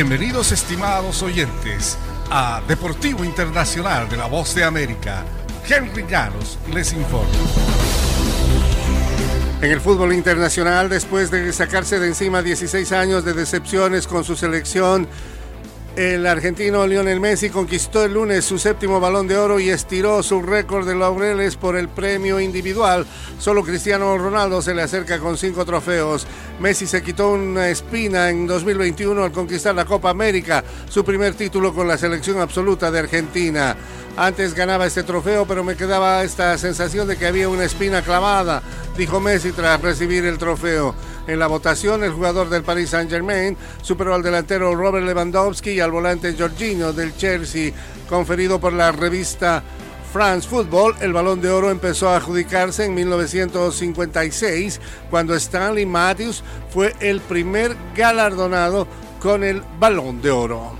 Bienvenidos estimados oyentes a Deportivo Internacional de la Voz de América. Henry Llanos les informa. En el fútbol internacional, después de sacarse de encima 16 años de decepciones con su selección, el argentino Lionel Messi conquistó el lunes su séptimo balón de oro y estiró su récord de laureles por el premio individual. Solo Cristiano Ronaldo se le acerca con cinco trofeos. Messi se quitó una espina en 2021 al conquistar la Copa América, su primer título con la selección absoluta de Argentina. Antes ganaba este trofeo, pero me quedaba esta sensación de que había una espina clavada, dijo Messi tras recibir el trofeo. En la votación, el jugador del Paris Saint-Germain superó al delantero Robert Lewandowski y al volante Jorginho del Chelsea, conferido por la revista France Football, el balón de oro empezó a adjudicarse en 1956, cuando Stanley Matthews fue el primer galardonado con el balón de oro.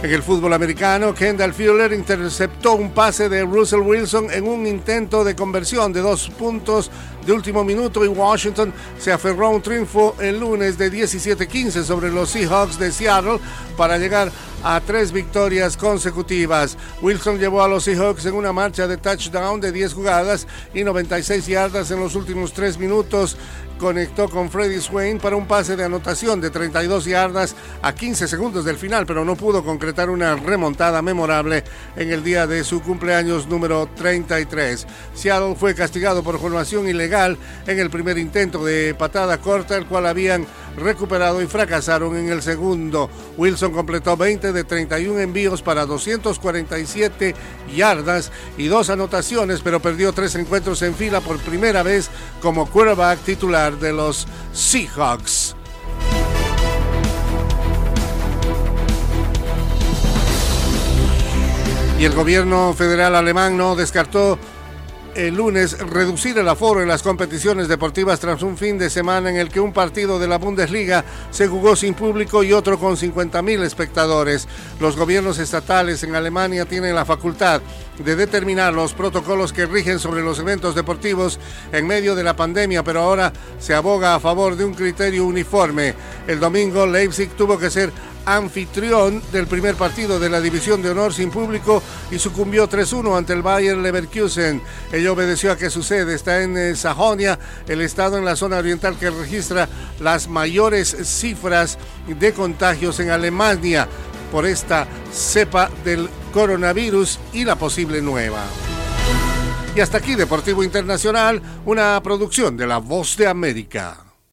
En el fútbol americano, Kendall Fuller interceptó un pase de Russell Wilson en un intento de conversión de dos puntos de último minuto y Washington se aferró a un triunfo el lunes de 17-15 sobre los Seahawks de Seattle para llegar a tres victorias consecutivas. Wilson llevó a los Seahawks en una marcha de touchdown de 10 jugadas y 96 yardas en los últimos tres minutos conectó con Freddy Swain para un pase de anotación de 32 yardas a 15 segundos del final, pero no pudo concretar una remontada memorable en el día de su cumpleaños número 33. Seattle fue castigado por formación ilegal en el primer intento de patada corta, el cual habían recuperado y fracasaron en el segundo. Wilson completó 20 de 31 envíos para 247 yardas y dos anotaciones, pero perdió tres encuentros en fila por primera vez como quarterback titular de los Seahawks. Y el gobierno federal alemán no descartó el lunes reducir el aforo en las competiciones deportivas tras un fin de semana en el que un partido de la Bundesliga se jugó sin público y otro con 50.000 espectadores. Los gobiernos estatales en Alemania tienen la facultad de determinar los protocolos que rigen sobre los eventos deportivos en medio de la pandemia, pero ahora se aboga a favor de un criterio uniforme. El domingo Leipzig tuvo que ser anfitrión del primer partido de la División de Honor sin público y sucumbió 3-1 ante el Bayern Leverkusen. Ello obedeció a que su sede está en eh, Sajonia, el estado en la zona oriental que registra las mayores cifras de contagios en Alemania por esta cepa del coronavirus y la posible nueva. Y hasta aquí Deportivo Internacional, una producción de La Voz de América.